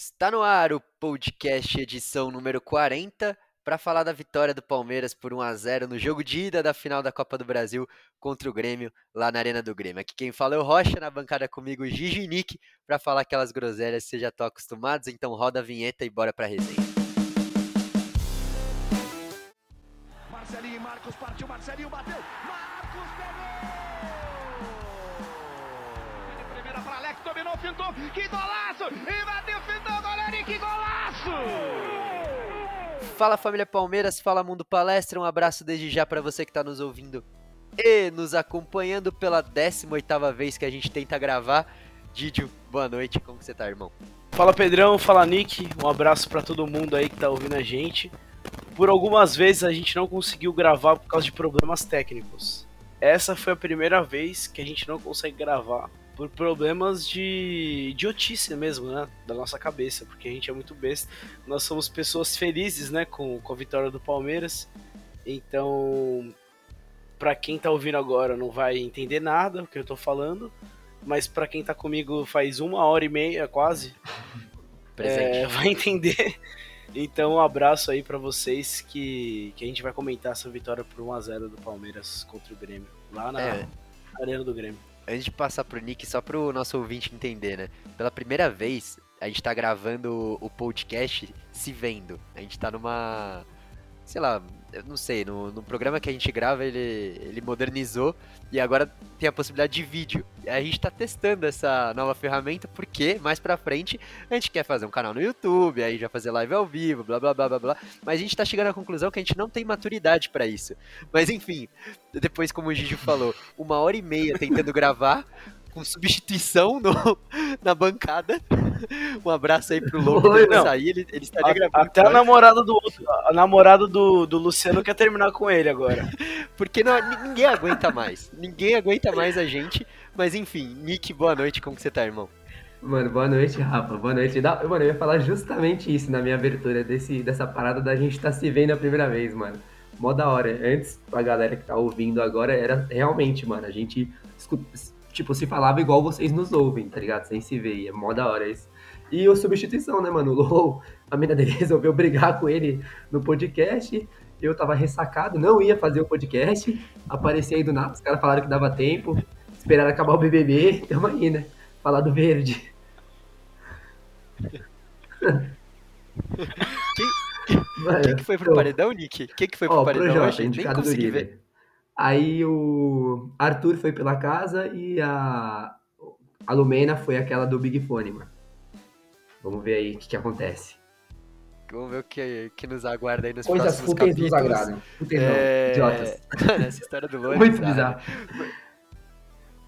Está no ar o podcast edição número 40 para falar da vitória do Palmeiras por 1 a 0 no jogo de ida da final da Copa do Brasil contra o Grêmio lá na Arena do Grêmio. Aqui quem fala é o Rocha, na bancada comigo Gigi e Nick para falar aquelas groselhas que vocês já estão acostumados, então roda a vinheta e bora para a resenha. Marcelinho Marcos partiu, Marcelinho bateu, Marcos Fintou, que golaço! E bateu, fintou, goleiro, e que golaço! Fala família Palmeiras, fala Mundo Palestra, um abraço desde já para você que está nos ouvindo e nos acompanhando pela 18ª vez que a gente tenta gravar. Didio, boa noite, como que você tá, irmão? Fala Pedrão, fala Nick, um abraço para todo mundo aí que tá ouvindo a gente. Por algumas vezes a gente não conseguiu gravar por causa de problemas técnicos. Essa foi a primeira vez que a gente não consegue gravar por problemas de idiotice mesmo, né? Da nossa cabeça, porque a gente é muito besta. Nós somos pessoas felizes, né? Com, com a vitória do Palmeiras. Então, para quem tá ouvindo agora não vai entender nada o que eu tô falando. Mas para quem tá comigo faz uma hora e meia quase, é, vai entender. Então, um abraço aí para vocês que, que a gente vai comentar essa vitória por 1x0 do Palmeiras contra o Grêmio, lá na É. Arena do Grêmio. Antes de passar pro Nick, só pro nosso ouvinte entender, né? Pela primeira vez, a gente tá gravando o podcast se vendo. A gente tá numa. Sei lá, eu não sei, no, no programa que a gente grava ele, ele modernizou e agora tem a possibilidade de vídeo. A gente tá testando essa nova ferramenta porque mais pra frente a gente quer fazer um canal no YouTube, aí já fazer live ao vivo, blá blá blá blá blá. Mas a gente tá chegando à conclusão que a gente não tem maturidade pra isso. Mas enfim, depois, como o Gigi falou, uma hora e meia tentando gravar, com substituição no- na bancada. Um abraço aí pro Lobo Oi, não. sair, ele, ele estaria A- gravando. até a namorada do outro, a namorada do, do Luciano quer terminar com ele agora. Porque não- ni- ninguém aguenta mais. Ninguém aguenta mais a gente. Mas enfim, Nick, boa noite, como que você tá, irmão? Mano, boa noite, Rafa. Boa noite. Da- Mano, eu ia falar justamente isso na minha abertura desse, dessa parada da gente tá se vendo a primeira vez, mano. Mó da hora. Antes, pra galera que tá ouvindo agora, era realmente, mano, a gente escu- tipo, se falava igual vocês nos ouvem, tá ligado? Sem se ver. É mó da hora isso. E a substituição, né, mano? O Lou, a mina dele resolveu brigar com ele no podcast. Eu tava ressacado, não ia fazer o podcast. Apareci aí do nada, os caras falaram que dava tempo. Esperaram acabar o BBB. Tamo aí, né? Falar do verde. Mano, Quem que foi pro então, paredão, Nick? Quem que foi pro Ó, paredão Projota, indicado do consegui ver. Aí o Arthur foi pela casa e a, a Lumena foi aquela do Big Fone, mano. Vamos ver aí o que, que acontece. Vamos ver o que, que nos aguarda aí nos Coisas próximos fúteis nos capítulos. agradam. Fúteis É... não, idiotas. Essa história do Louro é Muito bizarro.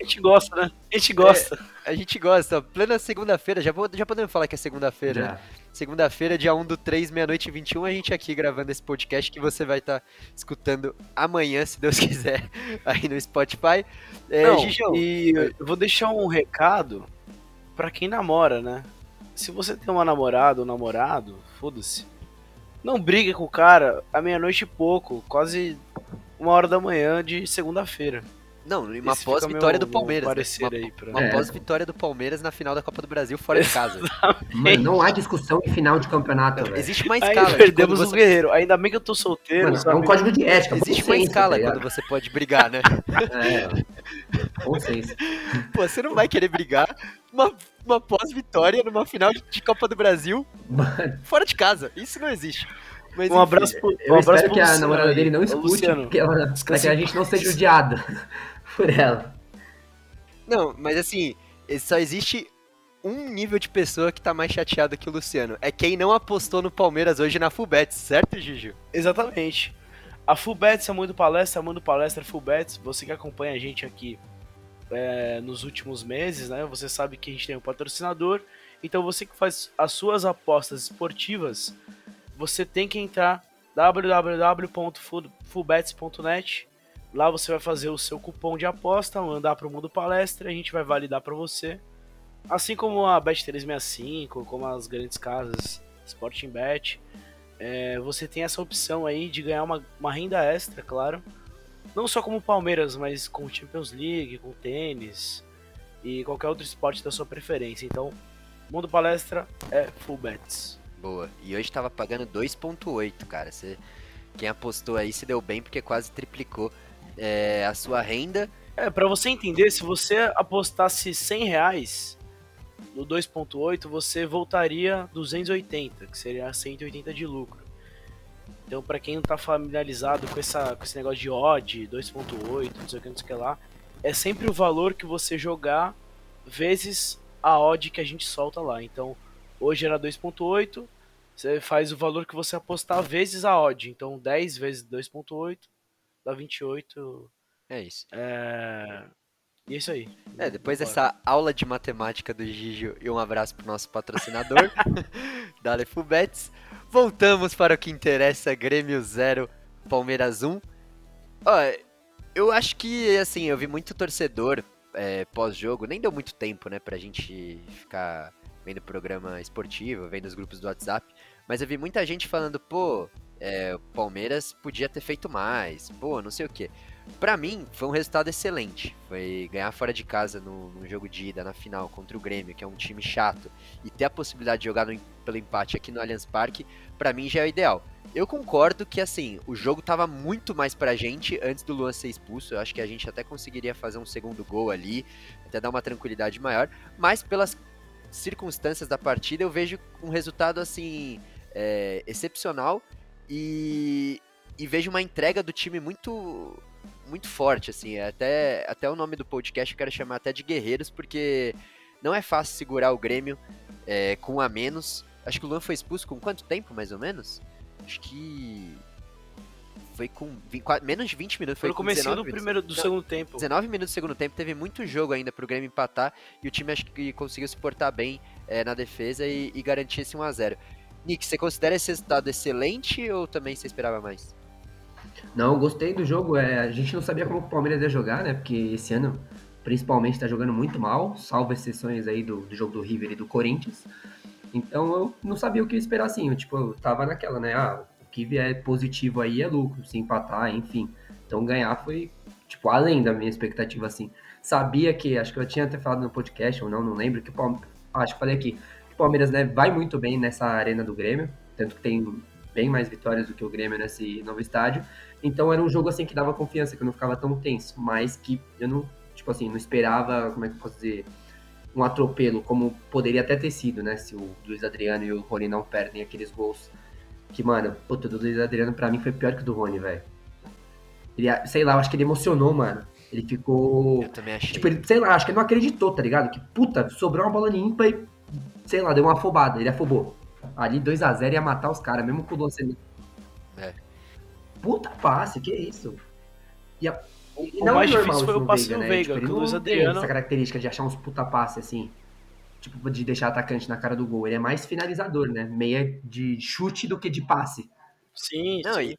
A gente gosta, né? A gente gosta. A gente gosta. Plena segunda-feira, já, vou- já podemos falar que é segunda-feira, né? Segunda-feira, dia 1 do 3, meia-noite e 21, a gente aqui gravando esse podcast que você vai estar escutando amanhã, se Deus quiser, aí no Spotify. É, Não, Gigião, e eu vou deixar um recado pra quem namora, né? Se você tem uma namorada ou namorado, foda-se. Não brigue com o cara à meia-noite e pouco, quase uma hora da manhã de segunda-feira. Não, uma pós-vitória do Palmeiras. né? Uma, aí pra- uma É. pós-vitória do Palmeiras na final da Copa do Brasil fora de casa. Mano, não há discussão em final de campeonato, velho. Existe uma Aí escala. de perdemos quando o você... guerreiro. Ainda bem que eu tô solteiro, Mano, é sabe? um código de ética. Existe uma senso, escala tá quando você pode brigar, né? É. Pô, você não vai querer brigar uma, uma pós-vitória numa final de Copa do Brasil Mano, fora de casa. Isso não existe. Mas, Um abraço pro, eu um abraço espero pro que a namorada aí. dele não escute, Luciano, porque ela, pra descanse que a gente não seja odiado por ela. Não, mas assim, só existe um nível de pessoa que tá mais chateado que o Luciano. É quem não apostou no Palmeiras hoje na Fullbets, certo, Juju? Exatamente. A a mãe do palestra, a mãe do palestra Full Bets, você que acompanha a gente aqui é, nos últimos meses, né? Você sabe que a gente tem um patrocinador. Então você que faz as suas apostas esportivas, você tem que entrar www.fullbets.net. Lá você vai fazer o seu cupom de aposta, mandar para o Mundo Palestra, a gente vai validar para você. Assim como a Bet365, como as grandes casas Sporting Bet, é, você tem essa opção aí de ganhar uma, uma renda extra, claro. Não só como Palmeiras, mas com Champions League, com tênis e qualquer outro esporte da sua preferência. Então, Mundo Palestra é full bets. Boa. E hoje tava pagando 2.8, cara. Você, quem apostou aí se deu bem porque quase triplicou é, a sua renda. É, pra você entender, se você apostasse 100 reais no 2.8, você voltaria 280, que seria 180 de lucro. Então, para quem não tá familiarizado com, essa, com esse negócio de odd, 2.8, não sei o que, não sei o que lá, é sempre o valor que você jogar vezes a odd que a gente solta lá. Então, hoje era 2.8, você faz o valor que você apostar vezes a odd. Então, 10 vezes 2.8 dá 28. É isso. É... E é isso aí. É, depois dessa aula de matemática do Gigi e um abraço pro nosso patrocinador, Dale Bets, voltamos para o que interessa, Grêmio 0, Palmeiras 1. Ó, eu acho que, assim, eu vi muito torcedor é, pós-jogo, nem deu muito tempo, né, pra gente ficar vendo programa esportivo, vendo os grupos do WhatsApp, mas eu vi muita gente falando, pô, é, o Palmeiras podia ter feito mais, pô, não sei o que. Para mim, foi um resultado excelente. Foi ganhar fora de casa no, no, jogo de ida, na final, contra o Grêmio, que é um time chato, e ter a possibilidade de jogar no, pelo empate aqui no Allianz Parque, para mim já é o ideal. Eu concordo que, assim, o jogo tava muito mais pra gente antes do Luan ser expulso. Eu acho que a gente até conseguiria fazer um segundo gol ali, até dar uma tranquilidade maior, mas pelas circunstâncias da partida, eu vejo um resultado, assim, é, excepcional e, e vejo uma entrega do time muito muito forte, assim. Até, até o nome do podcast eu quero chamar até de Guerreiros, porque não é fácil segurar o Grêmio é, com um a menos. Acho que o Luan foi expulso com quanto tempo, mais ou menos? Acho que. Foi com 20, menos de 20 minutos. Foi, no começo do primeiro do não, segundo tempo. 19 minutos do segundo tempo, teve muito jogo ainda pro Grêmio empatar e o time acho que conseguiu se portar bem é, na defesa e, e garantir esse 1x0. Nick, você considera esse resultado excelente ou também você esperava mais? Não, gostei do jogo. É, a gente não sabia como o Palmeiras ia jogar, né? Porque esse ano, principalmente, está jogando muito mal, salvo exceções aí do, do, jogo do River e do Corinthians. Então eu não sabia o que esperar assim. Eu, tipo, eu tava naquela, né? Ah, o que vier positivo aí é lucro, se empatar, enfim. Então ganhar foi, tipo, além da minha expectativa, assim. Sabia que, acho que eu tinha até falado no podcast ou não, não lembro, que o Palmeiras. Acho que falei aqui Palmeiras né, vai muito bem nessa arena do Grêmio, tanto que tem bem mais vitórias do que o Grêmio nesse novo estádio. Então era um jogo assim que dava confiança, que eu não ficava tão tenso, mas que eu não, tipo assim, não esperava, como é que eu posso dizer, um atropelo, como poderia até ter sido, né, se o Luiz Adriano e o Rony não perdem aqueles gols. Que, mano, puta, do Luiz Adriano pra mim foi pior que o do Rony, velho. Sei lá, eu acho que ele emocionou, mano. Ele ficou. Eu também achei. Tipo, ele, sei lá, acho que ele não acreditou, tá ligado? Que, puta, sobrou uma bola limpa e sei lá, deu uma afobada, ele afobou. Ali 2x0 ia matar os caras, mesmo com o Luan É. Puta passe, que isso? E, a... e não o mais é difícil foi o passe Veiga, do Veiga, né? tipo, ele não Luiz Adriano... essa característica de achar uns puta passe assim, tipo, de deixar atacante na cara do gol. Ele é mais finalizador, né? Meia de chute do que de passe. Sim, não, sim.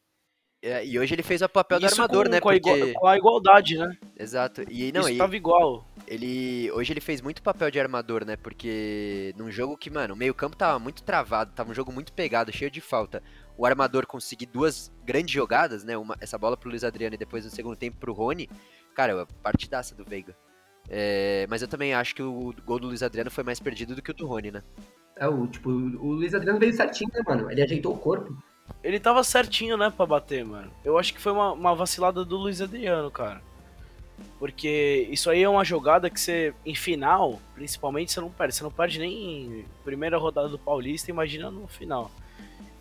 E, é, e hoje ele fez o papel Isso do armador, com, né? Com, porque... a igual, com a igualdade, né? Exato. E, não, Isso e... tava igual ele hoje ele fez muito papel de armador, né? Porque num jogo que, mano, o meio-campo tava muito travado, tava um jogo muito pegado, cheio de falta. O armador conseguir duas grandes jogadas, né? Uma, essa bola pro Luiz Adriano e depois no segundo tempo pro Rony. Cara, partidaça do Veiga. É, mas eu também acho que o gol do Luiz Adriano foi mais perdido do que o do Rony, né? É, o, tipo, o Luiz Adriano veio certinho, né, mano? Ele ajeitou o corpo. Ele tava certinho, né, pra bater, mano. Eu acho que foi uma, uma vacilada do Luiz Adriano, cara. Porque isso aí é uma jogada que você, em final, principalmente, você não perde. Você não perde nem em primeira rodada do Paulista, imagina no final.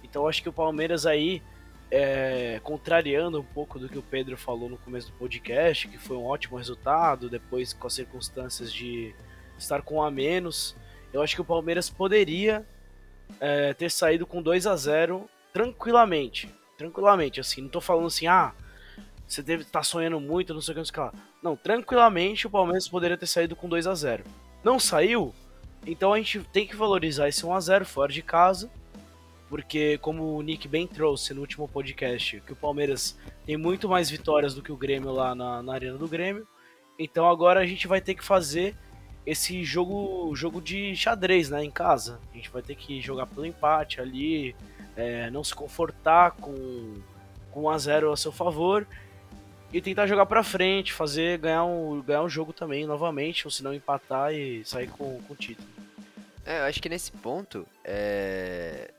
Então acho que o Palmeiras aí, é, contrariando um pouco do que o Pedro falou no começo do podcast, que foi um ótimo resultado, depois com as circunstâncias de estar com um a menos, eu acho que o Palmeiras poderia é, ter saído com 2 a 0 tranquilamente. Tranquilamente, assim, não tô falando assim, ah, você deve estar tá sonhando muito, não sei o que, não sei o que lá. Não, tranquilamente o Palmeiras poderia ter saído com 2 a 0 Não saiu? Então a gente tem que valorizar esse 1 a 0 fora de casa, porque como o Nick bem trouxe no último podcast, que o Palmeiras tem muito mais vitórias do que o Grêmio lá na, na arena do Grêmio. Então agora a gente vai ter que fazer esse jogo jogo de xadrez, né, em casa. A gente vai ter que jogar pelo empate ali, é, não se confortar com com 1 a 0 a seu favor e tentar jogar pra frente, fazer, ganhar um, ganhar um jogo também novamente, ou se não empatar e sair com, com o título. É, eu acho que nesse ponto, é...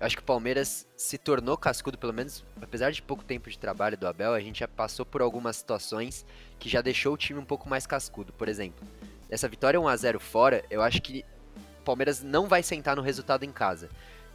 eu acho que o Palmeiras se tornou cascudo, pelo menos, apesar de pouco tempo de trabalho do Abel, a gente já passou por algumas situações que já deixou o time um pouco mais cascudo. Por exemplo, essa vitória 1 a 0 fora, eu acho que o Palmeiras não vai sentar no resultado em casa.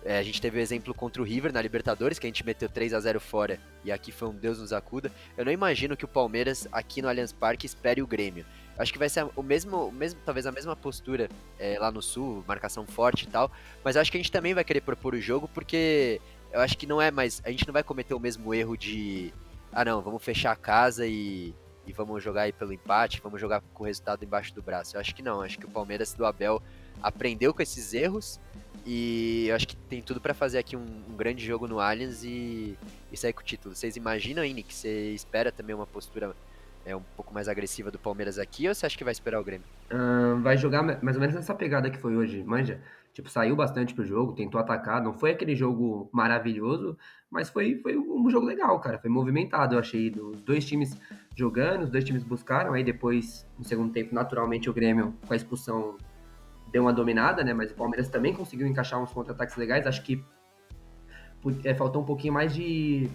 É, a gente teve o exemplo contra o River na Libertadores, que a gente meteu 3 a 0 fora e aqui foi um Deus nos acuda. Eu não imagino que o Palmeiras aqui no Allianz Parque espere o Grêmio. Acho que vai ser o mesmo, o mesmo talvez a mesma postura é, lá no Sul, marcação forte e tal. Mas acho que a gente também vai querer propor o jogo, porque eu acho que não é mais. A gente não vai cometer o mesmo erro de. Ah, não, vamos fechar a casa e, e vamos jogar aí pelo empate, vamos jogar com o resultado embaixo do braço. Eu acho que não. Acho que o Palmeiras do Abel aprendeu com esses erros e eu acho que tem tudo para fazer aqui um, um, grande jogo no Allianz e, e sair com o título. Vocês imaginam, aí, que você espera também uma postura é, um pouco mais agressiva do Palmeiras aqui ou você acha que vai esperar o Grêmio? Uh, vai jogar mais ou menos nessa pegada que foi hoje, manja. Tipo, saiu bastante pro jogo, tentou atacar, não foi aquele jogo maravilhoso, mas foi, foi um jogo legal, cara. Foi movimentado, eu achei. Os dois times jogando, os dois times buscaram, aí depois, no segundo tempo, naturalmente, o Grêmio, com a expulsão deu uma dominada, né? Mas o Palmeiras também conseguiu encaixar uns contra-ataques legais. Acho que é, faltou um pouquinho mais de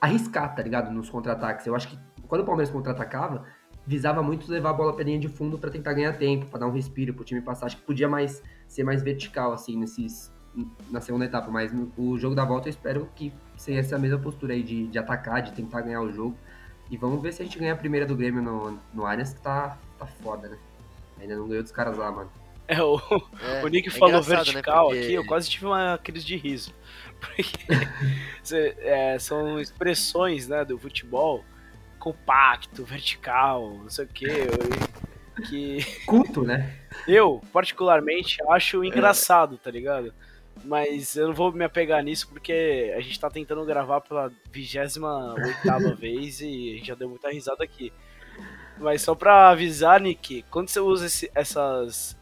arriscar, tá ligado? Nos contra-ataques. Eu acho que quando o Palmeiras contra-atacava, visava muito levar a bola pra linha de fundo para tentar ganhar tempo, para dar um respiro pro time passar. Acho que podia mais ser mais vertical, assim, nesses, na segunda etapa. Mas o jogo da volta eu espero que seja essa mesma postura aí de, de atacar, de tentar ganhar o jogo. E vamos ver se a gente ganha a primeira do Grêmio no, no Allianz, que tá, tá foda, né? Ainda não ganhou dos caras lá, mano. É, o, é, o Nick é falou né, vertical né, porque... aqui, eu quase tive uma crise de riso. Porque é, são expressões né, do futebol compacto, vertical, não sei o quê. Que... Culto, né? Eu, particularmente, acho engraçado, tá ligado? Mas eu não vou me apegar nisso porque a gente tá tentando gravar pela 28 vez e a gente já deu muita risada aqui. Mas só pra avisar, Nick, quando você usa esse, essas,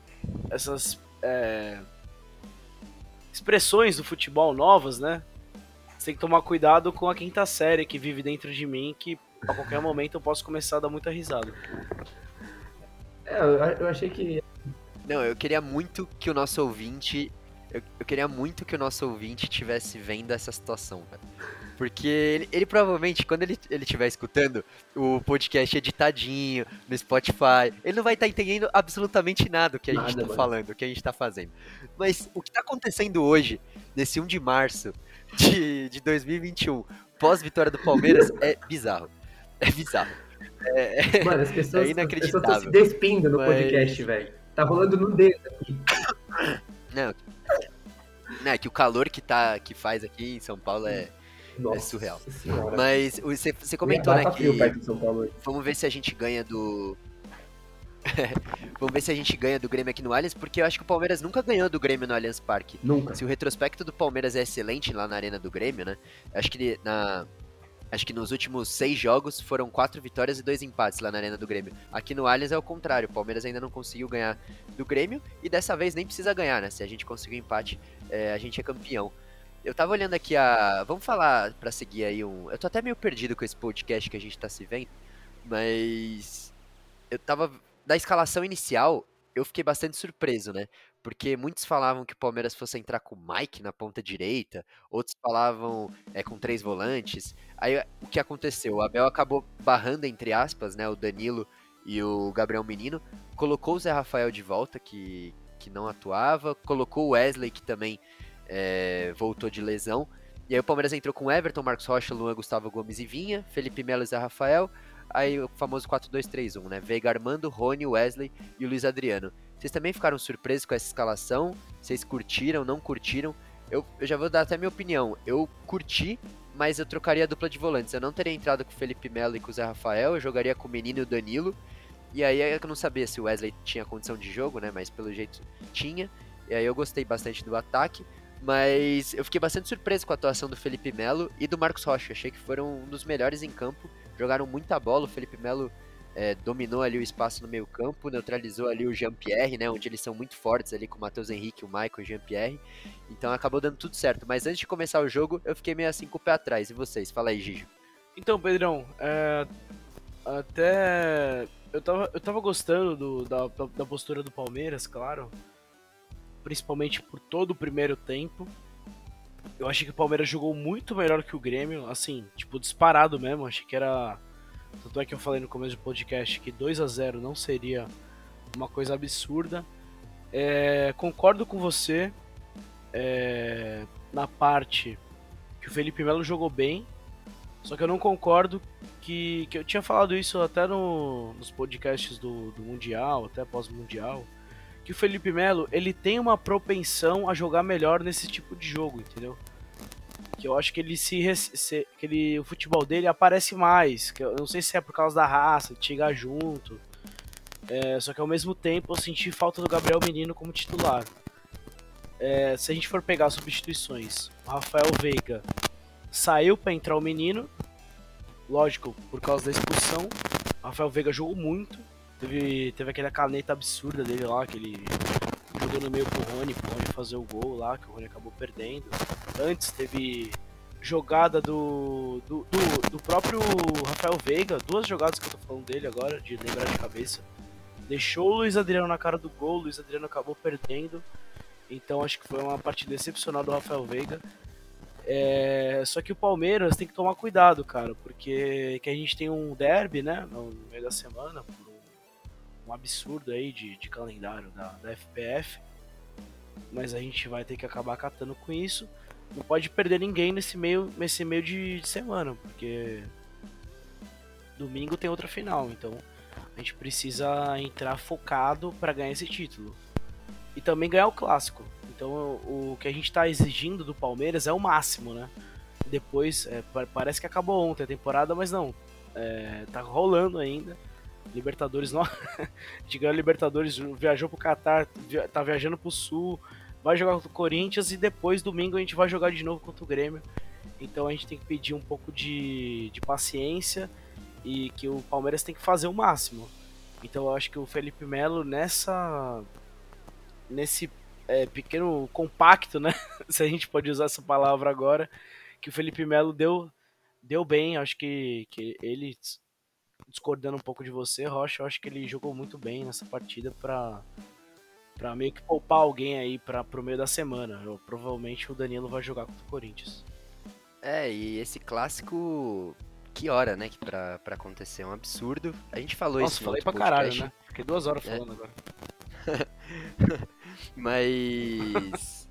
essas é, expressões do futebol novas, né? Você tem que tomar cuidado com a quinta série que vive dentro de mim, que a qualquer momento eu posso começar a dar muita risada. É, eu achei que. Não, eu queria muito que o nosso ouvinte. Eu, eu queria muito que o nosso ouvinte tivesse vendo essa situação, cara. Porque ele, ele, provavelmente, quando ele estiver escutando o podcast editadinho no Spotify, ele não vai estar tá entendendo absolutamente nada do que a nada, gente está falando, o que a gente está fazendo. Mas o que está acontecendo hoje, nesse 1 de março de, de 2021, pós-vitória do Palmeiras, é bizarro. É bizarro. É, Mano, as pessoas, é inacreditável. estão se despindo no Mas... podcast, velho. Tá rolando no dedo aqui. Não, não, é que o calor que, tá, que faz aqui em São Paulo é, nossa é surreal. Senhora. Mas você, você comentou, né, que... Vamos ver se a gente ganha do... Vamos ver se a gente ganha do Grêmio aqui no Allianz, porque eu acho que o Palmeiras nunca ganhou do Grêmio no Allianz Parque. Nunca. Se o retrospecto do Palmeiras é excelente lá na arena do Grêmio, né? Acho que na, acho que nos últimos seis jogos foram quatro vitórias e dois empates lá na Arena do Grêmio. Aqui no Allianz é o contrário, o Palmeiras ainda não conseguiu ganhar do Grêmio e dessa vez nem precisa ganhar, né? Se a gente conseguir empate, é, a gente é campeão. Eu tava olhando aqui a. Vamos falar para seguir aí um. Eu tô até meio perdido com esse podcast que a gente tá se vendo, mas. Eu tava. Da escalação inicial, eu fiquei bastante surpreso, né? Porque muitos falavam que o Palmeiras fosse entrar com o Mike na ponta direita, outros falavam é, com três volantes. Aí o que aconteceu? O Abel acabou barrando, entre aspas, né? O Danilo e o Gabriel Menino, colocou o Zé Rafael de volta, que, que não atuava, colocou o Wesley, que também é, voltou de lesão. E aí o Palmeiras entrou com Everton, Marcos Rocha, Luan, Gustavo Gomes e Vinha, Felipe Melo e Zé Rafael. Aí o famoso 4-2-3-1, né? Veiga Armando, Rony, Wesley e o Luiz Adriano. Vocês também ficaram surpresos com essa escalação? Vocês curtiram, não curtiram? Eu, eu já vou dar até minha opinião. Eu curti, mas eu trocaria a dupla de volantes. Eu não teria entrado com o Felipe Melo e com o Zé Rafael, eu jogaria com o Menino e o Danilo. E aí eu não sabia se o Wesley tinha condição de jogo, né? Mas pelo jeito tinha. E aí eu gostei bastante do ataque. Mas eu fiquei bastante surpreso com a atuação do Felipe Melo e do Marcos Rocha. Achei que foram um dos melhores em campo. Jogaram muita bola. O Felipe Melo é, dominou ali o espaço no meio campo, neutralizou ali o Jean-Pierre, né? Onde eles são muito fortes ali com o Matheus Henrique, o Michael e o Jean-Pierre. Então acabou dando tudo certo. Mas antes de começar o jogo, eu fiquei meio assim com o pé atrás. E vocês? Fala aí, Gijo. Então, Pedrão, é, até eu tava, eu tava gostando do, da, da postura do Palmeiras, claro. Principalmente por todo o primeiro tempo. Eu achei que o Palmeiras jogou muito melhor que o Grêmio, assim, tipo, disparado mesmo. Achei que era. Tanto é que eu falei no começo do podcast que 2 a 0 não seria uma coisa absurda. É, concordo com você é, na parte que o Felipe Melo jogou bem, só que eu não concordo que, que eu tinha falado isso até no, nos podcasts do, do Mundial, até pós-Mundial, que o Felipe Melo ele tem uma propensão a jogar melhor nesse tipo de jogo, entendeu? Que eu acho que ele se, se que ele, o futebol dele aparece mais, que eu não sei se é por causa da raça, de chegar junto. É, só que ao mesmo tempo eu senti falta do Gabriel Menino como titular. É, se a gente for pegar substituições, o Rafael Veiga saiu para entrar o menino, lógico, por causa da expulsão. O Rafael Veiga jogou muito. Teve, teve aquela caneta absurda dele lá, que ele jogou no meio pro Rony, pro Rony fazer o gol lá, que o Rony acabou perdendo. Antes teve jogada do, do, do, do próprio Rafael Veiga, duas jogadas que eu tô falando dele agora, de lembrar de cabeça. Deixou o Luiz Adriano na cara do gol, o Luiz Adriano acabou perdendo. Então acho que foi uma partida excepcional do Rafael Veiga. É, só que o Palmeiras tem que tomar cuidado, cara, porque que a gente tem um derby, né, no meio da semana, um, absurdo aí de, de calendário da, da FPF, mas a gente vai ter que acabar catando com isso. Não pode perder ninguém nesse meio, nesse meio de, de semana, porque domingo tem outra final, então a gente precisa entrar focado para ganhar esse título e também ganhar o clássico. Então o, que a gente está exigindo do Palmeiras é o máximo, né? Depois, é, parece que acabou ontem a temporada, mas não. É, tá rolando ainda. Libertadores não. a gente ganhou a Libertadores, viajou pro Qatar, tá viajando pro Sul, vai jogar contra o Corinthians e depois, domingo, a gente vai jogar de novo contra o Grêmio. Então a gente tem que pedir um pouco de, de paciência e que o Palmeiras tem que fazer o máximo. Então eu acho que o Felipe Melo nessa nesse é, pequeno compacto, né? Se a gente pode usar essa palavra agora, que o Felipe Melo deu, deu bem. Acho que, que ele, discordando um pouco de você, Rocha, eu acho que ele jogou muito bem nessa partida para para meio que poupar alguém aí para pro meio da semana. Eu, provavelmente o Danilo vai jogar contra o Corinthians. É, e esse clássico, que hora, né, que pra, pra acontecer, é um absurdo. A gente falou Nossa, isso falei pra podcast. caralho, né? Fiquei duas horas é. falando é. agora. Mas.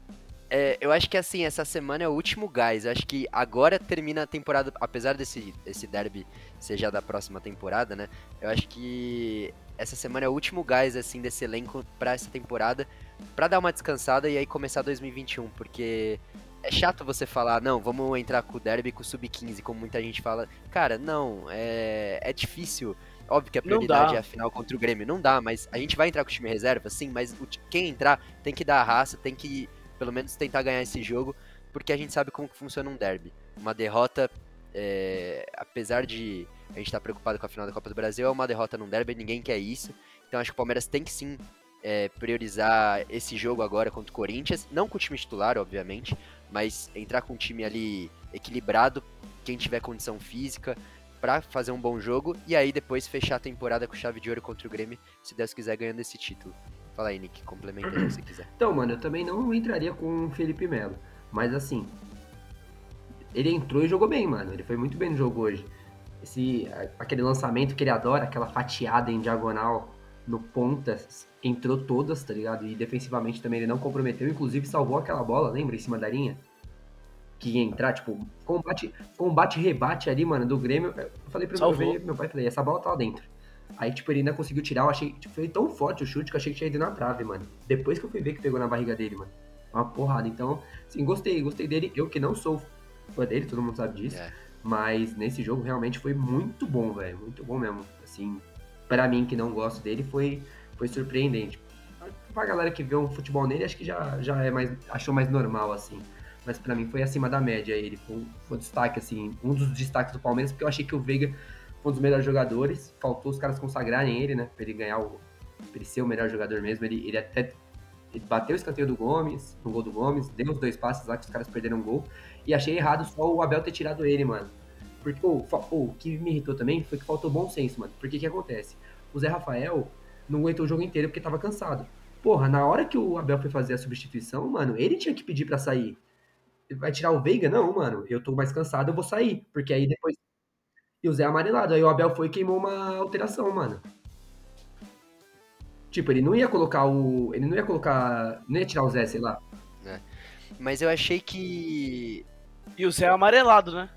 É, eu acho que assim, essa semana é o último gás. Eu acho que agora termina a temporada, apesar desse, desse derby ser já da próxima temporada, né? Eu acho que essa semana é o último gás, assim, desse elenco pra essa temporada, pra dar uma descansada e aí começar 2021, porque é chato você falar, não, vamos entrar com o derby com o sub-15, como muita gente fala. Cara, não, é, é difícil Óbvio que a prioridade é a final contra o Grêmio. Não dá, mas a gente vai entrar com o time reserva, sim, mas o, quem entrar tem que dar a raça, tem que pelo menos tentar ganhar esse jogo, porque a gente sabe como que funciona um derby. Uma derrota, é, apesar de a gente estar tá preocupado com a final da Copa do Brasil, é uma derrota num derby, ninguém quer isso. Então acho que o Palmeiras tem que sim é, priorizar esse jogo agora contra o Corinthians, não com o time titular, obviamente, mas entrar com um time ali equilibrado, quem tiver condição física, para fazer um bom jogo e aí depois fechar a temporada com chave de ouro contra o Grêmio, se Deus quiser, ganhando esse título. Fala aí, Nick, complementa aí se quiser. Então, mano, eu também não entraria com o Felipe Melo, mas assim, ele entrou e jogou bem, mano. Ele foi muito bem no jogo hoje. Esse, aquele lançamento que ele adora, aquela fatiada em diagonal no ponta, entrou todas, tá ligado? E defensivamente também ele não comprometeu, inclusive salvou aquela bola, lembra, em cima da linha? que ia entrar, tipo, combate, combate rebate ali, mano, do Grêmio. Eu falei pro meu, meu pai, falei, essa bola tá lá dentro. Aí, tipo, ele ainda conseguiu tirar, eu achei, tipo, foi tão forte o chute que eu achei que tinha ido na trave, mano. Depois que eu fui ver que pegou na barriga dele, mano. Uma porrada. Então, assim, gostei, gostei dele. Eu que não sou fã dele, todo mundo sabe disso. É. Mas nesse jogo realmente foi muito bom, velho. Muito bom mesmo. Assim, para mim que não gosto dele, foi, foi surpreendente. Pra galera que vê um futebol nele, acho que já, já é mais. achou mais normal, assim mas para mim foi acima da média. Ele foi, foi um destaque, assim, um dos destaques do Palmeiras, porque eu achei que o Veiga um dos melhores jogadores. Faltou os caras consagrarem ele, né? Pra ele ganhar o. Pra ele ser o melhor jogador mesmo. Ele, ele até. Ele bateu o escanteio do Gomes, no gol do Gomes, deu os dois passes lá que os caras perderam o gol. E achei errado só o Abel ter tirado ele, mano. Porque, oh, oh, o que me irritou também foi que faltou bom senso, mano. Porque que acontece? O Zé Rafael não aguentou o jogo inteiro porque tava cansado. Porra, na hora que o Abel foi fazer a substituição, mano, ele tinha que pedir para sair. Vai tirar o Veiga? Não, mano, eu tô mais cansado, eu vou sair. Porque aí depois. E o Zé amarelado. Aí o Abel foi e queimou uma alteração, mano. Tipo, ele não ia colocar o. Ele não ia colocar. Não ia tirar o Zé, sei lá. É. Mas eu achei que. E o Zé é amarelado, né?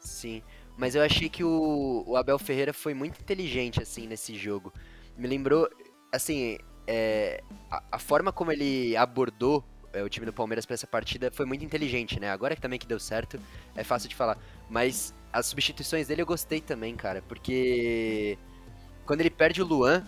Sim. Mas eu achei que o, o Abel Ferreira foi muito inteligente, assim, nesse jogo. Me lembrou, assim, é, a, a, forma como ele abordou é, o time do Palmeiras para essa partida foi muito inteligente, né? Agora que também que deu certo, é fácil de falar. Mas as substituições dele eu gostei também, cara, porque quando ele perde o Luan,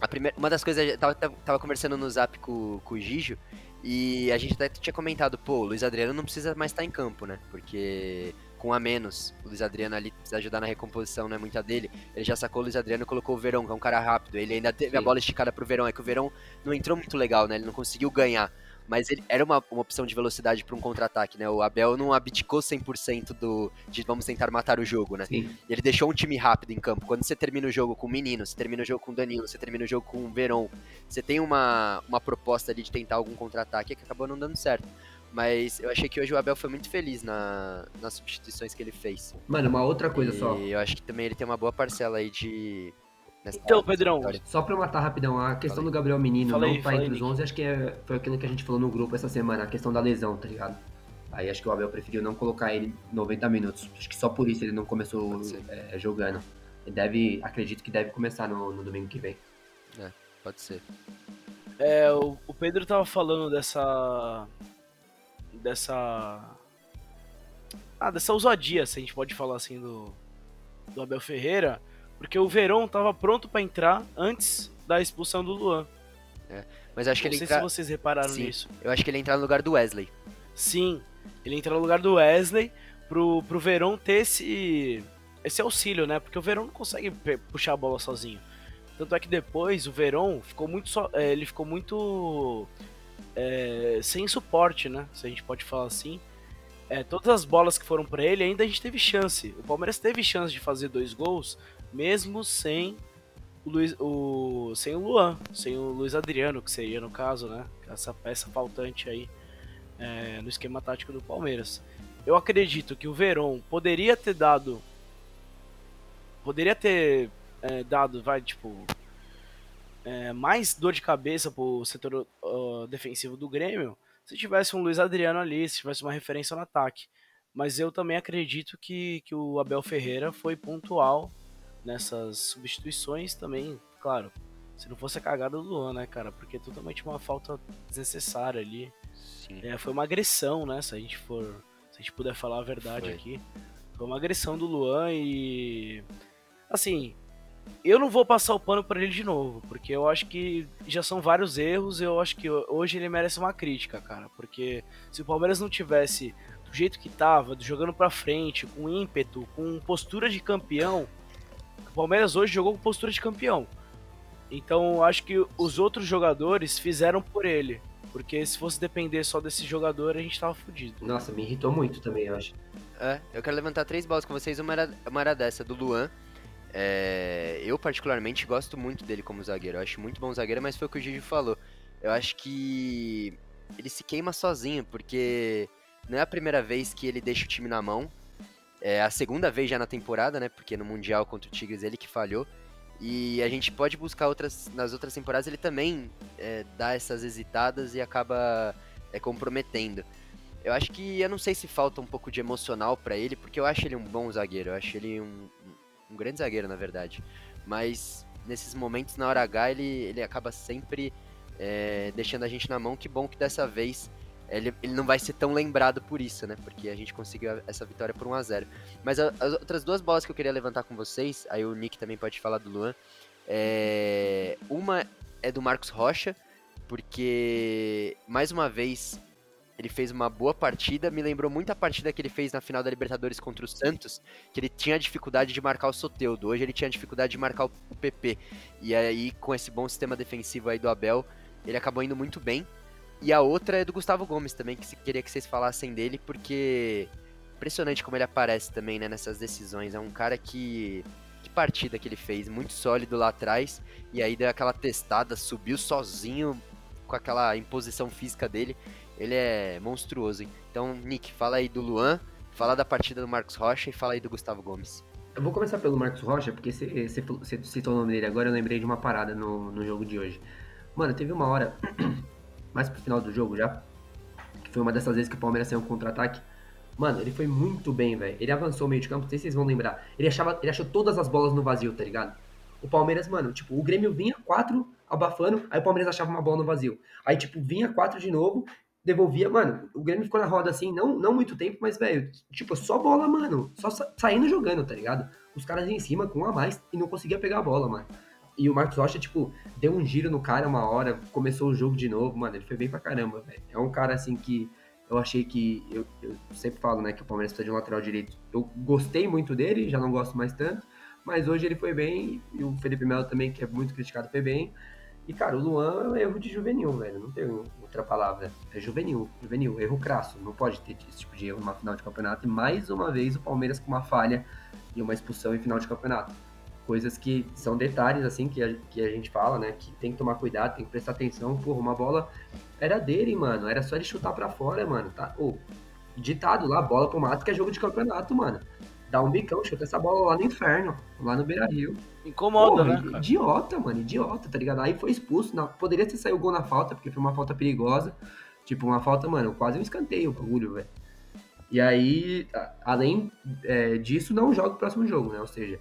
a primeira, uma das coisas, eu tava, tava conversando no zap com, com o Gijo, e a gente até tinha comentado, pô, o Luiz Adriano não precisa mais estar em campo, né? Porque com a menos. O Luiz Adriano ali precisa ajudar na recomposição, não é muita dele. Ele já sacou o Luiz Adriano e colocou o Verão, que é um cara rápido. Ele ainda teve Sim. a bola esticada pro Verão, é que o Verão não entrou muito legal, né? Ele não conseguiu ganhar. Mas ele era uma, uma opção de velocidade para um contra-ataque, né? O Abel não abdicou 100% do de vamos tentar matar o jogo, né? Sim. Ele deixou um time rápido em campo. Quando você termina o jogo com o Menino, você termina o jogo com o Danilo, você termina o jogo com o Verón, você tem uma, uma proposta ali de tentar algum contra-ataque que acabou não dando certo. Mas eu achei que hoje o Abel foi muito feliz na, nas substituições que ele fez. Mano, uma outra coisa e só. eu acho que também ele tem uma boa parcela aí de. Então, Pedrão. Só pra matar rapidão, a questão falei. do Gabriel Menino falei, não tá entre os 11, acho que é, foi aquilo que a gente falou no grupo essa semana, a questão da lesão, tá ligado? Aí acho que o Abel preferiu não colocar ele 90 minutos. Acho que só por isso ele não começou é, jogando. Ele deve, acredito que deve começar no, no domingo que vem. É, pode ser. É, o, o Pedro tava falando dessa dessa. Ah, dessa ousadia, se a gente pode falar assim, do, do Abel Ferreira, porque o Verão tava pronto para entrar antes da expulsão do Luan. É, mas acho que Não ele sei entra... se vocês repararam Sim, nisso. Eu acho que ele entra no lugar do Wesley. Sim, ele entra no lugar do Wesley pro, pro Verão ter esse, esse auxílio, né? Porque o Verão não consegue puxar a bola sozinho. Tanto é que depois o Verón ficou muito so... É, ele ficou muito é, sem suporte, né? Se a gente pode falar assim. É, todas as bolas que foram para ele, ainda a gente teve chance. O Palmeiras teve chance de fazer dois gols, mesmo sem o, Luiz, o sem o Luan, sem o Luiz Adriano, que seria no caso, né? Essa peça faltante aí é, no esquema tático do Palmeiras. Eu acredito que o Verón poderia ter dado, poderia ter é, dado, vai tipo é, mais dor de cabeça pro setor uh, defensivo do Grêmio se tivesse um Luiz Adriano ali, se tivesse uma referência no ataque. Mas eu também acredito que, que o Abel Ferreira foi pontual nessas substituições também, claro. Se não fosse a cagada do Luan, né, cara? Porque é totalmente uma falta desnecessária ali. É, foi uma agressão, né? Se a gente for. Se a gente puder falar a verdade foi. aqui. Foi uma agressão do Luan e. Assim, eu não vou passar o pano para ele de novo, porque eu acho que já são vários erros. Eu acho que hoje ele merece uma crítica, cara. Porque se o Palmeiras não tivesse do jeito que tava, jogando para frente, com ímpeto, com postura de campeão, o Palmeiras hoje jogou com postura de campeão. Então acho que os outros jogadores fizeram por ele. Porque se fosse depender só desse jogador, a gente tava fudido. Nossa, me irritou muito também, eu acho. É, eu quero levantar três bolas com vocês. Uma era, uma era dessa, do Luan é, eu, particularmente, gosto muito dele como zagueiro. Eu acho muito bom zagueiro, mas foi o que o Gigi falou. Eu acho que ele se queima sozinho, porque não é a primeira vez que ele deixa o time na mão. É a segunda vez já na temporada, né? Porque no Mundial contra o Tigres ele que falhou. E a gente pode buscar outras. Nas outras temporadas ele também é, dá essas hesitadas e acaba é, comprometendo. Eu acho que eu não sei se falta um pouco de emocional para ele, porque eu acho ele um bom zagueiro. Eu acho ele um, um grande zagueiro, na verdade. Mas nesses momentos, na hora H, ele, ele acaba sempre é, deixando a gente na mão. Que bom que dessa vez ele, ele não vai ser tão lembrado por isso, né? Porque a gente conseguiu essa vitória por 1 a 0 Mas a, as outras duas bolas que eu queria levantar com vocês, aí o Nick também pode falar do Luan. É, uma é do Marcos Rocha, porque mais uma vez ele fez uma boa partida, me lembrou muito a partida que ele fez na final da Libertadores contra o Santos, que ele tinha dificuldade de marcar o Soteudo, hoje ele tinha dificuldade de marcar o PP. E aí, com esse bom sistema defensivo aí do Abel, ele acabou indo muito bem. E a outra é do Gustavo Gomes também, que queria que vocês falassem dele, porque impressionante como ele aparece também, né, nessas decisões. É um cara que, que partida que ele fez, muito sólido lá atrás, e aí deu aquela testada, subiu sozinho com aquela imposição física dele. Ele é monstruoso, hein? Então, Nick, fala aí do Luan, fala da partida do Marcos Rocha e fala aí do Gustavo Gomes. Eu vou começar pelo Marcos Rocha, porque você citou o nome dele agora, eu lembrei de uma parada no, no jogo de hoje. Mano, teve uma hora, mais pro final do jogo já, que foi uma dessas vezes que o Palmeiras saiu um contra-ataque. Mano, ele foi muito bem, velho. Ele avançou o meio de campo, não sei se vocês vão lembrar. Ele, achava, ele achou todas as bolas no vazio, tá ligado? O Palmeiras, mano, tipo, o Grêmio vinha quatro abafando, aí o Palmeiras achava uma bola no vazio. Aí, tipo, vinha quatro de novo, devolvia, mano, o Grêmio ficou na roda assim, não, não muito tempo, mas, velho, tipo, só bola, mano, só sa saindo jogando, tá ligado? Os caras em cima com um a mais e não conseguia pegar a bola, mano. E o Marcos Rocha, tipo, deu um giro no cara uma hora, começou o jogo de novo, mano, ele foi bem pra caramba, velho. É um cara, assim, que eu achei que, eu, eu sempre falo, né, que o Palmeiras precisa de um lateral direito. Eu gostei muito dele, já não gosto mais tanto, mas hoje ele foi bem, e o Felipe Melo também, que é muito criticado, foi bem. E, cara, o Luan é erro de juvenil, velho. Não tem outra palavra. É juvenil, juvenil, erro crasso. Não pode ter esse tipo de erro numa final de campeonato. E mais uma vez o Palmeiras com uma falha e uma expulsão em final de campeonato. Coisas que são detalhes, assim, que a, que a gente fala, né? Que tem que tomar cuidado, tem que prestar atenção. Porra, uma bola era dele, mano. Era só ele chutar pra fora, mano. Tá? Oh, ditado lá, bola pro mato, que é jogo de campeonato, mano dá um bicão, chuta essa bola lá no inferno, lá no Beira Rio. Incomoda, Porra, né? Cara? Idiota, mano, idiota, tá ligado? Aí foi expulso, na... poderia ter saído o gol na falta, porque foi uma falta perigosa. Tipo, uma falta, mano, quase um escanteio o bagulho, velho. E aí, além é, disso, não joga o próximo jogo, né? Ou seja,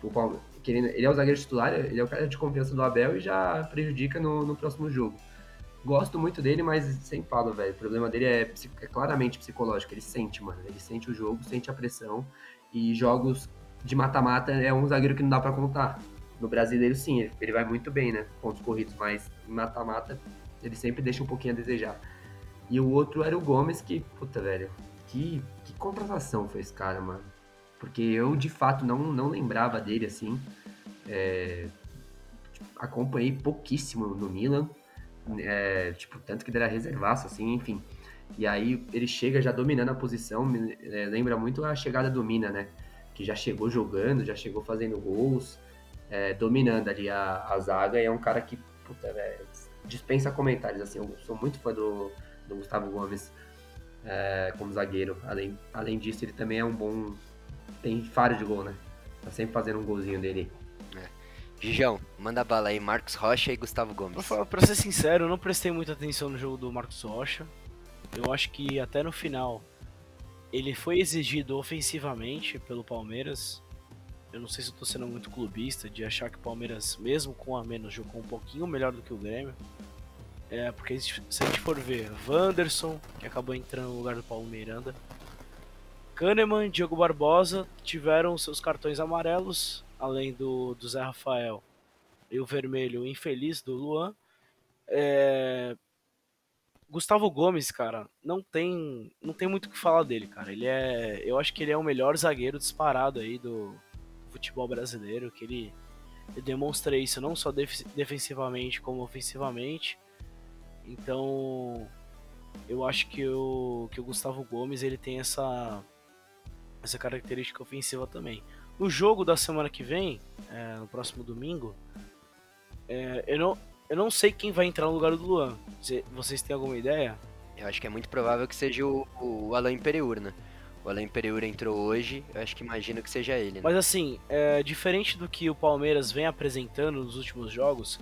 tipo, querendo, ele é o zagueiro titular, ele é o cara de confiança do Abel e já prejudica no, no próximo jogo. Gosto muito dele, mas sem falo, velho. O problema dele é, é claramente psicológico. Ele sente, mano. Ele sente o jogo, sente a pressão. E jogos de mata-mata é um zagueiro que não dá para contar. No brasileiro, sim, ele vai muito bem, né? Pontos corridos, mas mata-mata ele sempre deixa um pouquinho a desejar. E o outro era o Gomes, que, puta, velho, que, que contratação foi esse cara, mano. Porque eu, de fato, não, não lembrava dele assim. É, acompanhei pouquíssimo no Milan. É, tipo, tanto que ele era reservaço, assim, enfim. E aí ele chega já dominando a posição, me, é, lembra muito a chegada do Mina, né? Que já chegou jogando, já chegou fazendo gols, é, dominando ali a, a, zaga, e é um cara que, puta, véio, dispensa comentários, assim, eu sou muito fã do, do Gustavo Gomes é, como zagueiro. Além, além disso, ele também é um bom. Tem faro de gol, né? Tá sempre fazendo um golzinho dele. É. Gijão, manda bala aí, Marcos Rocha e Gustavo Gomes. Pra, pra ser sincero, eu não prestei muita atenção no jogo do Marcos Rocha. Eu acho que até no final ele foi exigido ofensivamente pelo Palmeiras. Eu não sei se eu tô sendo muito clubista de achar que o Palmeiras, mesmo com a menos, jogou um pouquinho melhor do que o Grêmio. É, porque se a gente for ver, Wanderson, que acabou entrando no lugar do Paulo Miranda, Kahneman e Diego Barbosa tiveram seus cartões amarelos, além do, do Zé Rafael e o vermelho infeliz do Luan. É, Gustavo Gomes, cara, não tem, não tem muito o que falar dele, cara. Ele é, eu acho que ele é o melhor zagueiro disparado aí do, do futebol brasileiro, que ele, ele, demonstra isso não só def, defensivamente como ofensivamente. Então, eu acho que o, que o Gustavo Gomes ele tem essa essa característica ofensiva também. No jogo da semana que vem, é, no próximo domingo, é, eu não eu não sei quem vai entrar no lugar do Luan. Vocês têm alguma ideia? Eu acho que é muito provável que seja o, o Alain Pereur, né? O Alain Pereur entrou hoje, eu acho que imagino que seja ele. Né? Mas assim, é, diferente do que o Palmeiras vem apresentando nos últimos jogos,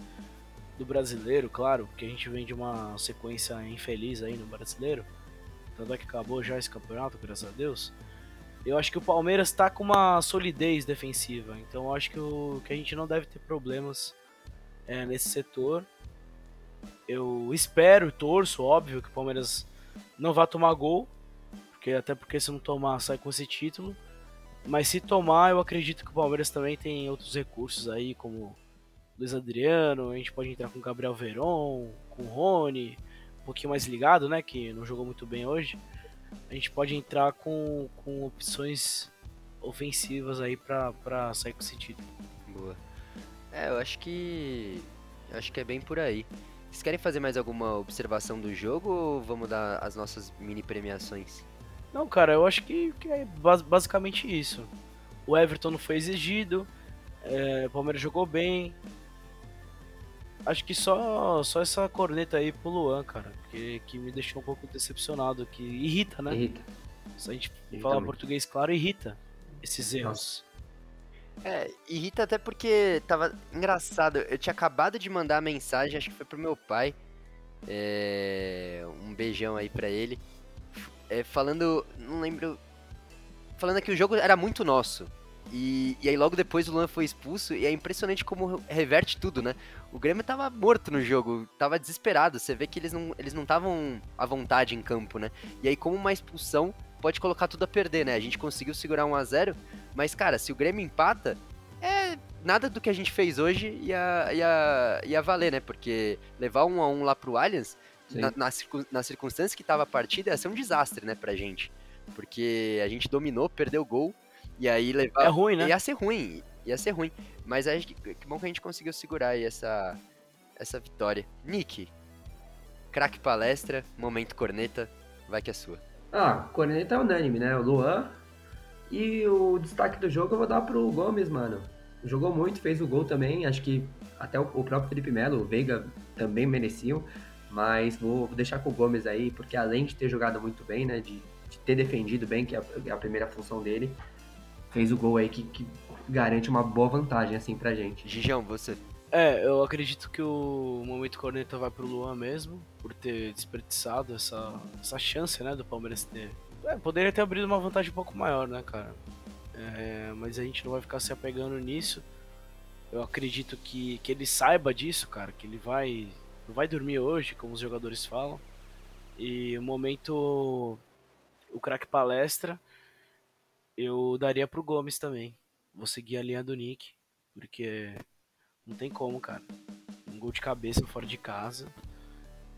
do brasileiro, claro, porque a gente vem de uma sequência infeliz aí no brasileiro, tanto é que acabou já esse campeonato, graças a Deus. Eu acho que o Palmeiras está com uma solidez defensiva, então eu acho que, o, que a gente não deve ter problemas é, nesse setor. Eu espero torço, óbvio, que o Palmeiras não vá tomar gol, porque até porque se não tomar, sai com esse título. Mas se tomar, eu acredito que o Palmeiras também tem outros recursos aí, como Luiz Adriano, a gente pode entrar com Gabriel Veron, com Rony, um pouquinho mais ligado, né, que não jogou muito bem hoje. A gente pode entrar com, com opções ofensivas aí para sair com esse título. Boa. É, eu acho que. Acho que é bem por aí. Vocês querem fazer mais alguma observação do jogo ou vamos dar as nossas mini premiações? Não, cara, eu acho que, que é basicamente isso. O Everton não foi exigido. É, o Palmeiras jogou bem. Acho que só, só essa corneta aí pro Luan, cara. Que, que me deixou um pouco decepcionado. Que irrita, né? Irrita. Se a gente Irrita falar muito. português claro, irrita esses erros. É, irrita até porque tava engraçado. Eu tinha acabado de mandar a mensagem, acho que foi pro meu pai. é, um beijão aí pra ele. É, falando. Não lembro. Falando que o jogo era muito nosso. E, e aí logo depois o Luan foi expulso e é impressionante como reverte tudo, né? O Grêmio tava morto no jogo, tava desesperado. Você vê que eles não eles não estavam à vontade em campo, né? E aí como uma expulsão pode colocar tudo a perder, né? A gente conseguiu segurar 1 a 0 mas cara, se o Grêmio empata, é nada do que a gente fez hoje ia, ia, ia valer, né? Porque levar 1 a 1 lá pro Allianz, na, na, nas circunstâncias que tava a partida, ia ser um desastre, né, pra gente. Porque a gente dominou, perdeu o gol, e aí levar. É ruim, né? Ia ser ruim, ia ser ruim. Mas acho que, que bom que a gente conseguiu segurar aí essa, essa vitória. Nick, craque palestra, momento corneta, vai que é sua. Ah, corneta é unânime, né? O Luan. E o destaque do jogo eu vou dar pro Gomes, mano. Jogou muito, fez o gol também. Acho que até o, o próprio Felipe Melo, o Veiga também mereciam. Mas vou, vou deixar com o Gomes aí, porque além de ter jogado muito bem, né? De, de ter defendido bem, que é a, é a primeira função dele, fez o gol aí que, que garante uma boa vantagem, assim, pra gente. Gijão, você. É, eu acredito que o momento corneta vai pro Luan mesmo, por ter desperdiçado essa, essa chance, né, do Palmeiras ter. É, poderia ter abrido uma vantagem um pouco maior, né, cara? É, mas a gente não vai ficar se apegando nisso. Eu acredito que, que ele saiba disso, cara, que ele vai. Não vai dormir hoje, como os jogadores falam. E o momento. O craque palestra, eu daria pro Gomes também. Vou seguir a linha do Nick, porque não tem como, cara. Um gol de cabeça fora de casa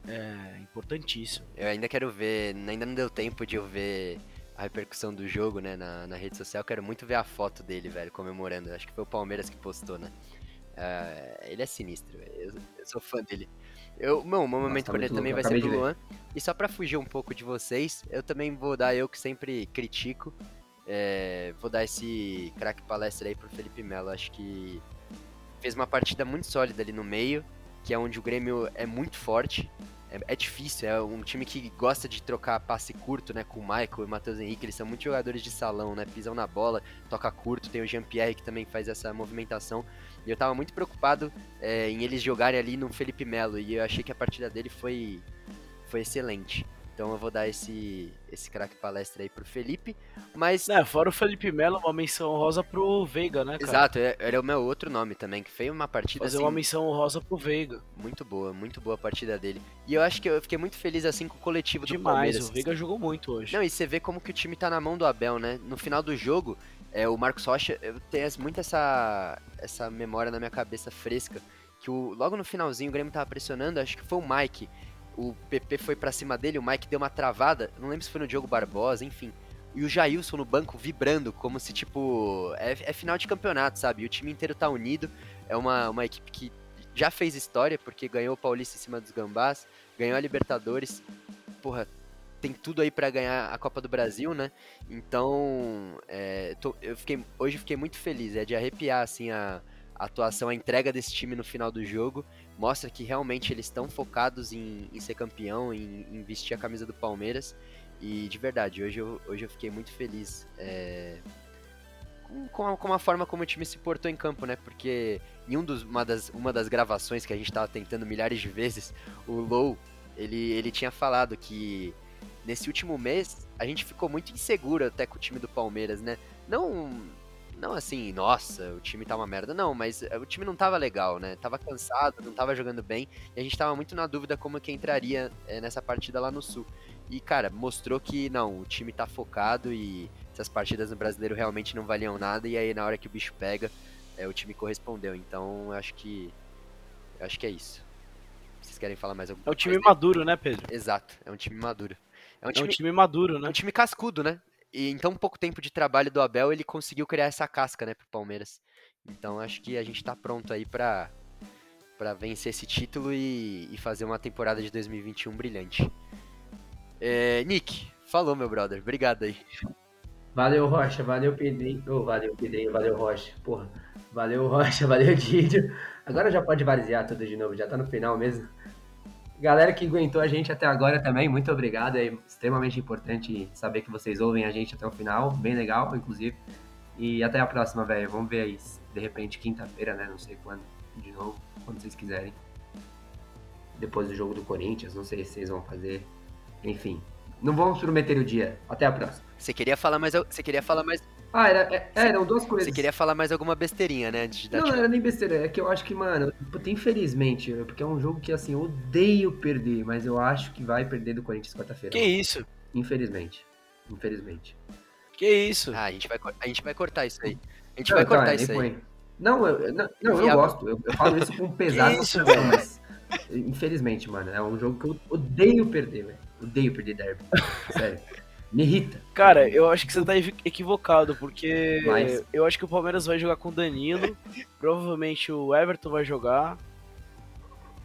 é importantíssimo. Eu ainda quero ver, ainda não deu tempo de eu ver a repercussão do jogo, né, na, na rede social. Quero muito ver a foto dele, velho, comemorando. Acho que foi o Palmeiras que postou, né? É, ele é sinistro, velho. Eu, eu sou fã dele. Eu, meu, meu momento tá corneta muito também vai ser pro Luan. E só pra fugir um pouco de vocês, eu também vou dar, eu que sempre critico, é, vou dar esse craque palestra aí pro Felipe Melo. Acho que fez uma partida muito sólida ali no meio, que é onde o Grêmio é muito forte. É, é difícil, é um time que gosta de trocar passe curto, né? Com o Michael e o Matheus Henrique, eles são muitos jogadores de salão, né? Pisam na bola, toca curto, tem o Jean-Pierre que também faz essa movimentação. E eu tava muito preocupado é, em eles jogarem ali no Felipe Melo, e eu achei que a partida dele foi, foi excelente. Então eu vou dar esse, esse craque palestra aí pro Felipe. Mas É, fora o Felipe Melo, uma menção honrosa pro Veiga, né, cara? Exato, é- era o meu outro nome também, que foi uma partida Fazer assim, uma menção honrosa pro Veiga. muito boa, muito boa a partida dele. E eu acho que eu fiquei muito feliz assim com o coletivo do Demais, Palmeiras. o Veiga jogou muito hoje. Não, e você vê como que o time tá na mão do Abel, né? No final do jogo, é, o Marcos Rocha, eu tenho muito essa, essa memória na minha cabeça fresca, que o, logo no finalzinho o Grêmio tava pressionando, acho que foi o Mike. O PP foi pra cima dele, o Mike deu uma travada, não lembro se foi no Diogo Barbosa, enfim. E o Jailson no banco vibrando, como se, tipo, é, é final de campeonato, sabe? E o time inteiro tá unido, é uma, uma equipe que já fez história, porque ganhou o Paulista em cima dos Gambás, ganhou a Libertadores, porra, tem tudo aí pra ganhar a Copa do Brasil, né? Então, é, tô- eu fiquei, hoje fiquei muito feliz, é de arrepiar, assim, a, a atuação, a entrega desse time no final do jogo, mostra que realmente eles estão focados em, em ser campeão, em, em vestir a camisa do Palmeiras, e de verdade, hoje eu, hoje eu fiquei muito feliz é, com, com, a, com a forma como o time se portou em campo, né? Porque em um dos, uma, das, uma das gravações que a gente tava tentando milhares de vezes, o Low, ele, ele tinha falado que nesse último mês a gente ficou muito inseguro até com o time do Palmeiras, né? Não, não assim, nossa, o time tá uma merda, não, mas eh, o time não tava legal, né? Tava cansado, não tava jogando bem, e a gente tava muito na dúvida como que entraria eh, nessa partida lá no Sul. E, cara, mostrou que não, o time tá focado e essas partidas no brasileiro realmente não valiam nada, e aí na hora que o bicho pega, eh, o time correspondeu. Então, eu acho que. Eu acho que é isso. Vocês querem falar mais alguma É um time coisa? maduro, né, Pedro? Exato, é um time maduro. É um É time, um time maduro, é né? um time cascudo, né? E em tão pouco tempo de trabalho do Abel, ele conseguiu criar essa casca, né, pro Palmeiras. Então acho que a gente tá pronto aí pra, pra vencer esse título e, e fazer uma temporada de 2021 brilhante. É, Nick, falou, meu brother. Obrigado aí. Valeu, Rocha. Valeu, Pedrinho. Ô, valeu, Pedrinho. Valeu, Rocha. Porra. Valeu, Rocha, valeu, Didio. Agora já pode varzear tudo de novo, já tá no final mesmo. Galera que aguentou a gente até agora também, muito obrigado. É extremamente importante saber que vocês ouvem a gente até o final, bem legal, inclusive. E até a próxima, velho. Vamos ver aí, de repente, quinta-feira, né? Não sei quando, de novo, quando vocês quiserem. Depois do jogo do Corinthians, não sei se vocês vão fazer. Enfim, não vamos prometer o dia. Até a próxima. Você queria falar mais. Você queria falar mais. Ah, era, é, eram duas coisas. Você queria falar mais alguma besteirinha, né? De não, não era nem besteira. É que eu acho que, mano, infelizmente, porque é um jogo que, assim, eu odeio perder, mas eu acho que vai perder do Corinthians quarta-feira. Que isso? Infelizmente. Infelizmente. Que isso? Ah, a gente vai, a gente vai cortar isso aí. A gente não, vai cortar tá, isso aí. Não, eu, não, não eu gosto. Eu, eu, falo isso com pesado, isso, mas infelizmente, mano, é um jogo que eu odeio perder, velho. Odeio perder derby. Sério. Me irrita. Cara, eu acho que você tá equivocado, porque Mas... eu acho que o Palmeiras vai jogar com o Danilo. provavelmente o Everton vai jogar.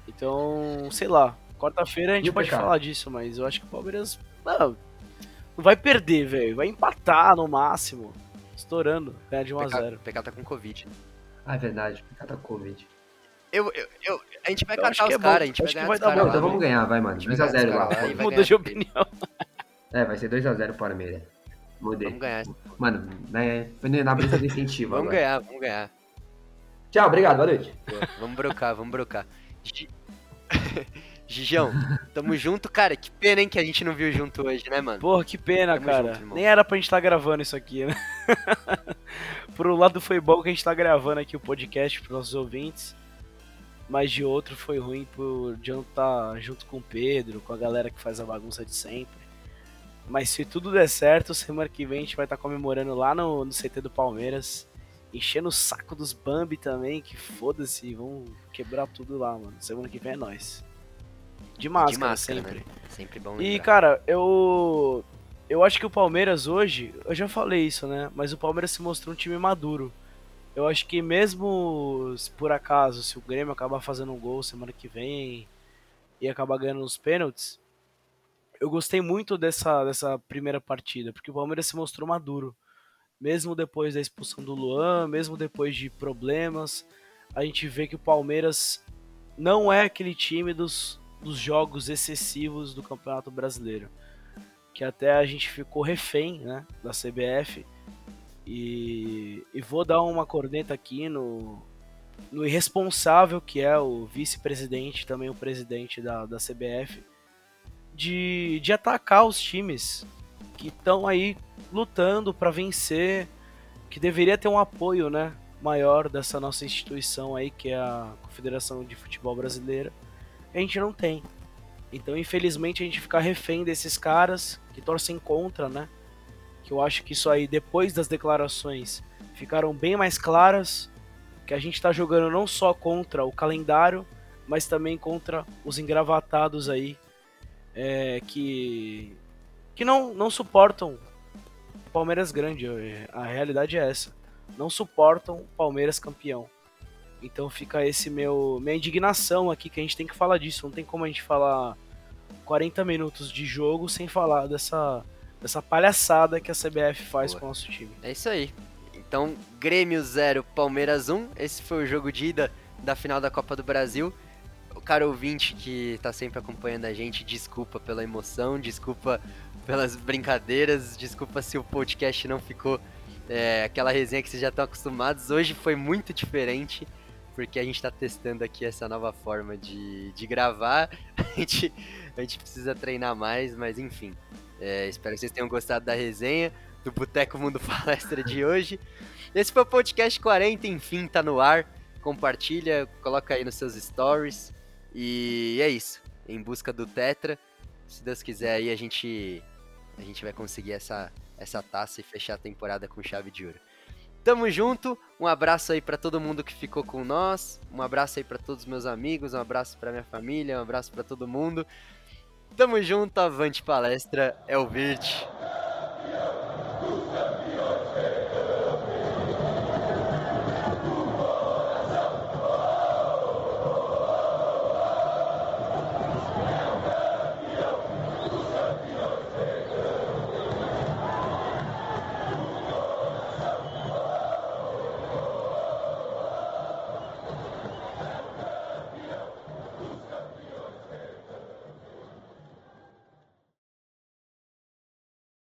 Então, sei lá. Quarta-feira a gente pode falar disso, mas eu acho que o Palmeiras. Não, não vai perder, velho. Vai empatar no máximo. Estourando. Ganhar de 1x0. O PK tá com Covid. Ah, é verdade. O PK tá com Covid. Eu, eu, eu, a gente vai catar os é caras, a gente vai ganhar vai dar Não, então vamos ganhar, vai, mano. 2x0 lá. Muda de opinião. É, vai ser 2x0 para Meira. Mudei. Vamos ganhar. Mano, né, foi na brisa do incentivo. vamos agora. ganhar, vamos ganhar. Tchau, obrigado, boa noite. vamos brocar, vamos brocar. Gigião, tamo junto, cara. Que pena, hein, que a gente não viu junto hoje, né, mano? Porra, que pena, tamo cara. Junto, Nem era pra gente estar tá gravando isso aqui, né? Por um lado foi bom que a gente tá gravando aqui o podcast pros nossos ouvintes. Mas de outro foi ruim por John estar tá junto com o Pedro, com a galera que faz a bagunça de sempre. Mas se tudo der certo, semana que vem a gente vai estar tá comemorando lá no, no CT do Palmeiras. Enchendo o saco dos Bambi também, que foda-se, vão quebrar tudo lá, mano. Semana que vem é nós. De máscara, De máscara sempre. Né? Sempre bom lembrar. E, cara, eu. Eu acho que o Palmeiras hoje, eu já falei isso, né? Mas o Palmeiras se mostrou um time maduro. Eu acho que mesmo por acaso, se o Grêmio acabar fazendo um gol semana que vem e acabar ganhando nos pênaltis, eu gostei muito dessa, dessa primeira partida, porque o Palmeiras se mostrou maduro. Mesmo depois da expulsão do Luan, mesmo depois de problemas, a gente vê que o Palmeiras não é aquele time dos, dos jogos excessivos do Campeonato Brasileiro. Que até a gente ficou refém né, da CBF. E, e vou dar uma corneta aqui no, no irresponsável que é o vice-presidente, também o presidente da, da CBF, de, de atacar os times que estão aí lutando para vencer, que deveria ter um apoio, né, maior dessa nossa instituição aí, que é a Confederação de Futebol Brasileira. A gente não tem. Então, infelizmente, a gente fica refém desses caras que torcem contra, né? Que eu acho que isso aí, depois das declarações, ficaram bem mais claras. Que a gente está jogando não só contra o calendário, mas também contra os engravatados aí é, que que não, não suportam Palmeiras grande. A realidade é essa. Não suportam Palmeiras campeão. Então fica esse meu minha indignação aqui que a gente tem que falar disso. Não tem como a gente falar 40 minutos de jogo sem falar dessa dessa palhaçada que a CBF faz Boa. com o nosso time. É isso aí. Então, Grêmio 0, Palmeiras 1. Esse foi o jogo de ida da final da Copa do Brasil o cara ouvinte que tá sempre acompanhando a gente, desculpa pela emoção, desculpa pelas brincadeiras, desculpa se o podcast não ficou é, aquela resenha que vocês já estão acostumados. Hoje foi muito diferente, porque a gente está testando aqui essa nova forma de, de gravar. A gente, a gente precisa treinar mais, mas enfim. É, espero que vocês tenham gostado da resenha do Boteco Mundo Palestra de hoje. Esse foi o podcast 40, enfim, tá no ar. Compartilha, coloca aí nos seus stories. E é isso. Em busca do Tetra. Se Deus quiser aí a gente a gente vai conseguir essa essa taça e fechar a temporada com chave de ouro. Tamo junto. Um abraço aí para todo mundo que ficou com nós. Um abraço aí para todos os meus amigos, um abraço para minha família, um abraço para todo mundo. Tamo junto, avante palestra, é o Virt.